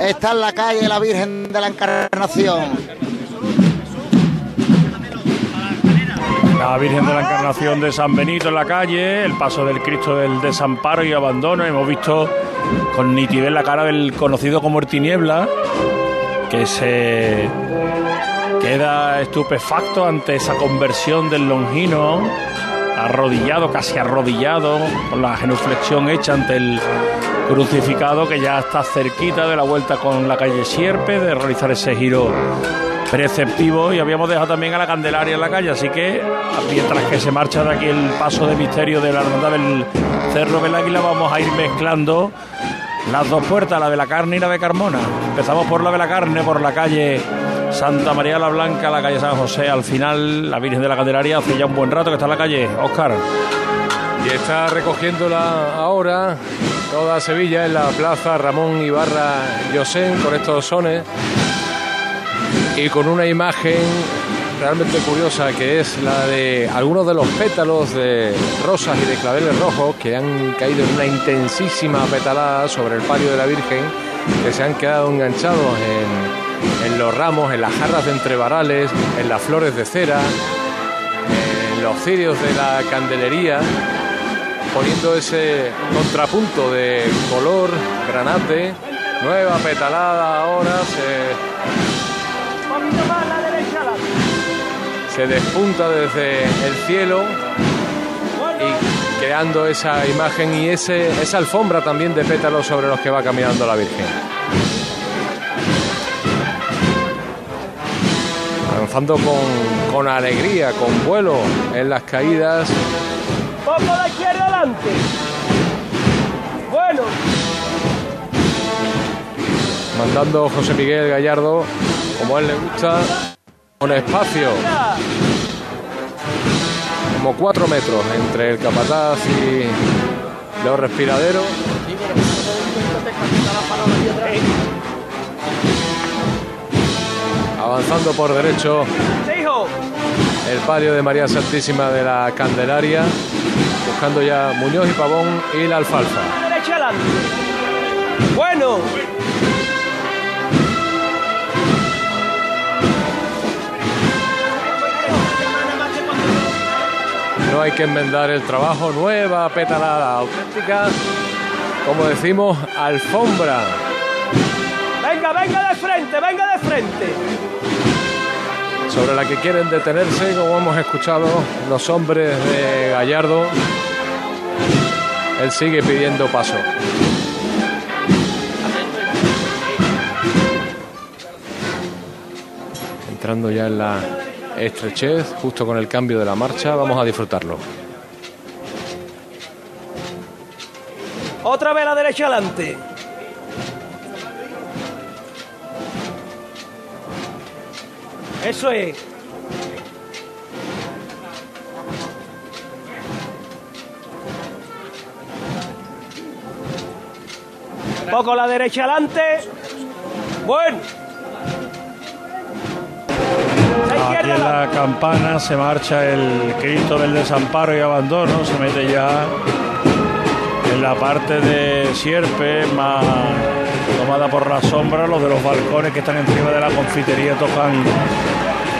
está en la calle la Virgen de la Encarnación. La Virgen de la Encarnación de San Benito en la calle, el paso del Cristo del desamparo y abandono. Hemos visto con nitidez la cara del conocido como el Tiniebla, que se queda estupefacto ante esa conversión del Longino, arrodillado, casi arrodillado, con la genuflexión hecha ante el crucificado que ya está cerquita de la vuelta con la calle Sierpe, de realizar ese giro preceptivo y habíamos dejado también a la Candelaria en la calle, así que mientras que se marcha de aquí el paso de misterio de la hermandad del Cerro del Águila, vamos a ir mezclando las dos puertas, la de la carne y la de Carmona. Empezamos por la de la carne, por la calle Santa María la Blanca, la calle San José, al final la Virgen de la Candelaria, hace ya un buen rato que está en la calle. Oscar. Y está recogiéndola ahora toda Sevilla en la plaza Ramón Ibarra Yosén con estos sones y con una imagen realmente curiosa que es la de algunos de los pétalos de rosas y de claveles rojos que han caído en una intensísima petalada sobre el palio de la Virgen que se han quedado enganchados en, en los ramos, en las jarras de entrevarales, en las flores de cera, en los cirios de la candelería, poniendo ese contrapunto de color granate, nueva petalada ahora, se se despunta desde el cielo y creando esa imagen y ese, esa alfombra también de pétalos sobre los que va caminando la Virgen. Avanzando con, con alegría, con vuelo en las caídas. Adelante. Bueno. Mandando José Miguel Gallardo, como a él le gusta, un espacio como cuatro metros entre el capataz y los respiraderos. Avanzando por derecho el palio de María Santísima de la Candelaria, buscando ya Muñoz y Pavón y la alfalfa. Bueno, No hay que enmendar el trabajo, nueva petalada auténtica, como decimos, alfombra. venga, venga de frente, venga de frente. Sobre la que quieren detenerse, como hemos escuchado los hombres de Gallardo. Él sigue pidiendo paso. Entrando ya en la estrechez, justo con el cambio de la marcha, vamos a disfrutarlo. Otra vez la derecha adelante. Eso es. Poco a la derecha adelante. Bueno. Aquí en la campana se marcha el Cristo del desamparo y abandono, se mete ya en la parte de Sierpe, más tomada por la sombra, los de los balcones que están encima de la confitería tocan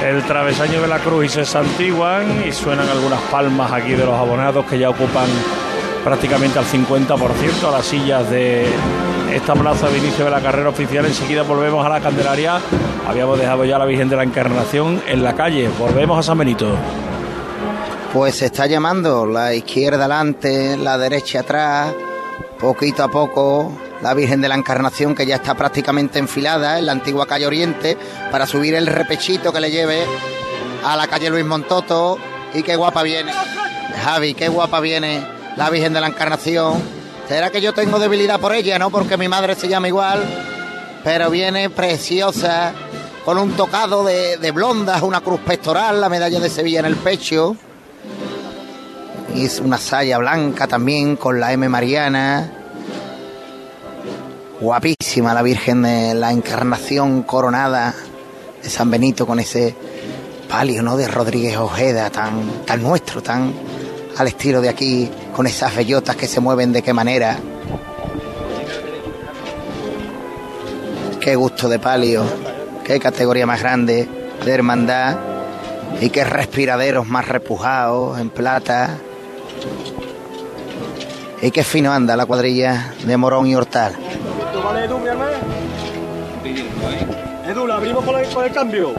el travesaño de la cruz y se santiguan y suenan algunas palmas aquí de los abonados que ya ocupan prácticamente al 50% a las sillas de esta plaza de inicio de la carrera oficial. Enseguida volvemos a la Candelaria. Habíamos dejado ya la Virgen de la Encarnación en la calle. Volvemos a San Benito. Pues se está llamando la izquierda adelante, la derecha atrás, poquito a poco la Virgen de la Encarnación que ya está prácticamente enfilada en la antigua calle Oriente para subir el repechito que le lleve a la calle Luis Montoto y qué guapa viene. Javi, qué guapa viene la Virgen de la Encarnación. Será que yo tengo debilidad por ella, ¿no? Porque mi madre se llama igual, pero viene preciosa, con un tocado de, de blondas, una cruz pectoral, la medalla de Sevilla en el pecho. Y es una saya blanca también con la M Mariana. Guapísima la Virgen de la Encarnación coronada de San Benito con ese palio, ¿no? De Rodríguez Ojeda, tan, tan nuestro, tan al estilo de aquí, con esas bellotas que se mueven de qué manera. Qué gusto de palio, qué categoría más grande de hermandad y qué respiraderos más repujados en plata. Y qué fino anda la cuadrilla de Morón y Hortal. Vale, Edu, mi hermano. Edu, la abrimos con el, con el cambio.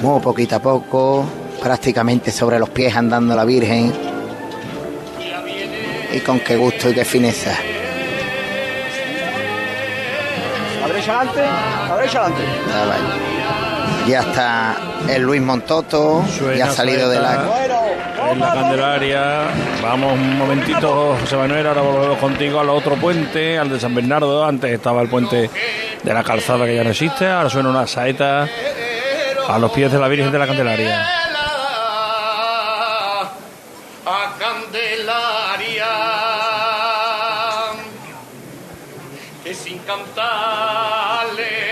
Muy poquito a poco, prácticamente sobre los pies andando la Virgen. Y con qué gusto y qué fineza. La derecha adelante, la derecha adelante. Ya está el Luis Montoto, ya ha salido de la... La Candelaria. Vamos un momentito, José Manuel. Ahora volvemos contigo al otro puente, al de San Bernardo. Antes estaba el puente de la calzada que ya no existe. Ahora suena una saeta a los pies de la Virgen de la Candelaria. a Candelaria que sin cantarle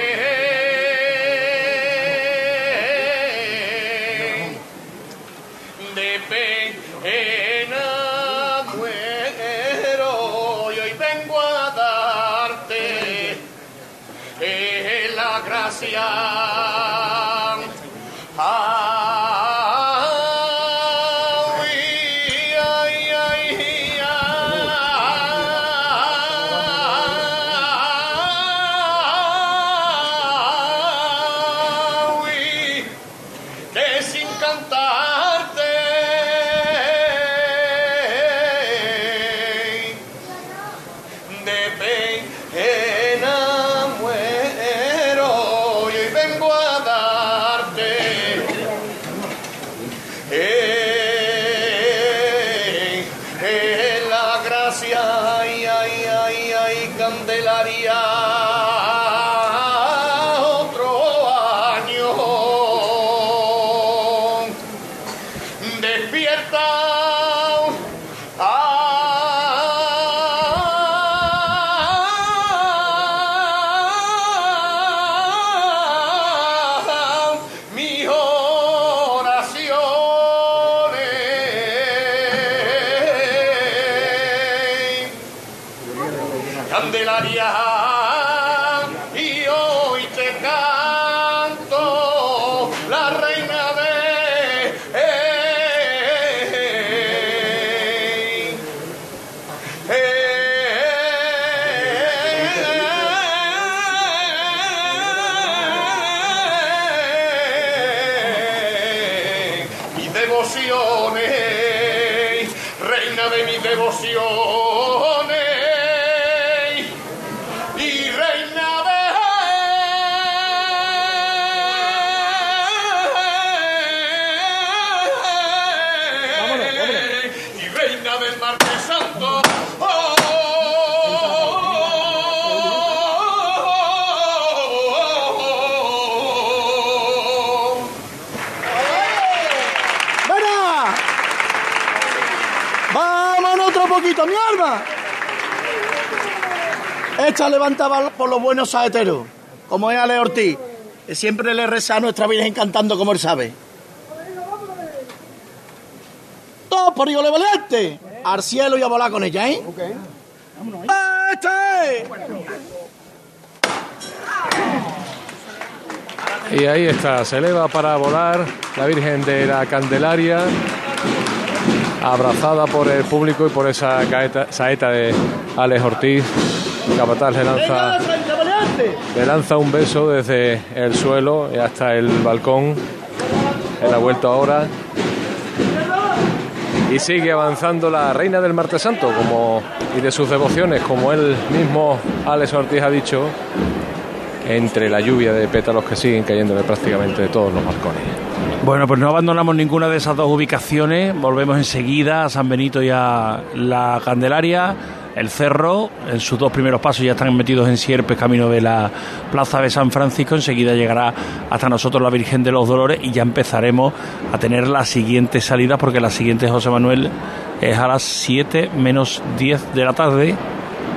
reina de mis devociones Esta levantaba por los buenos saeteros, como es Ale Ortiz, que siempre le reza a nuestra Virgen cantando como él sabe. Todos por hijo de valiente, al cielo y a volar con ella, ¿eh? ¡Este! Y ahí está, se eleva para volar la Virgen de la Candelaria, abrazada por el público y por esa caeta- saeta de Alex Ortiz. Capataz le lanza, le lanza un beso desde el suelo y hasta el balcón. Él ha vuelto ahora. Y sigue avanzando la reina del Martes Santo como, y de sus devociones, como él mismo, Alex Ortiz, ha dicho, entre la lluvia de pétalos que siguen cayéndole prácticamente de todos los balcones. Bueno, pues no abandonamos ninguna de esas dos ubicaciones. Volvemos enseguida a San Benito y a la Candelaria. El cerro, en sus dos primeros pasos ya están metidos en Sierpes, camino de la plaza de San Francisco. Enseguida llegará hasta nosotros la Virgen de los Dolores y ya empezaremos a tener la siguiente salida, porque la siguiente, José Manuel, es a las 7 menos 10 de la tarde.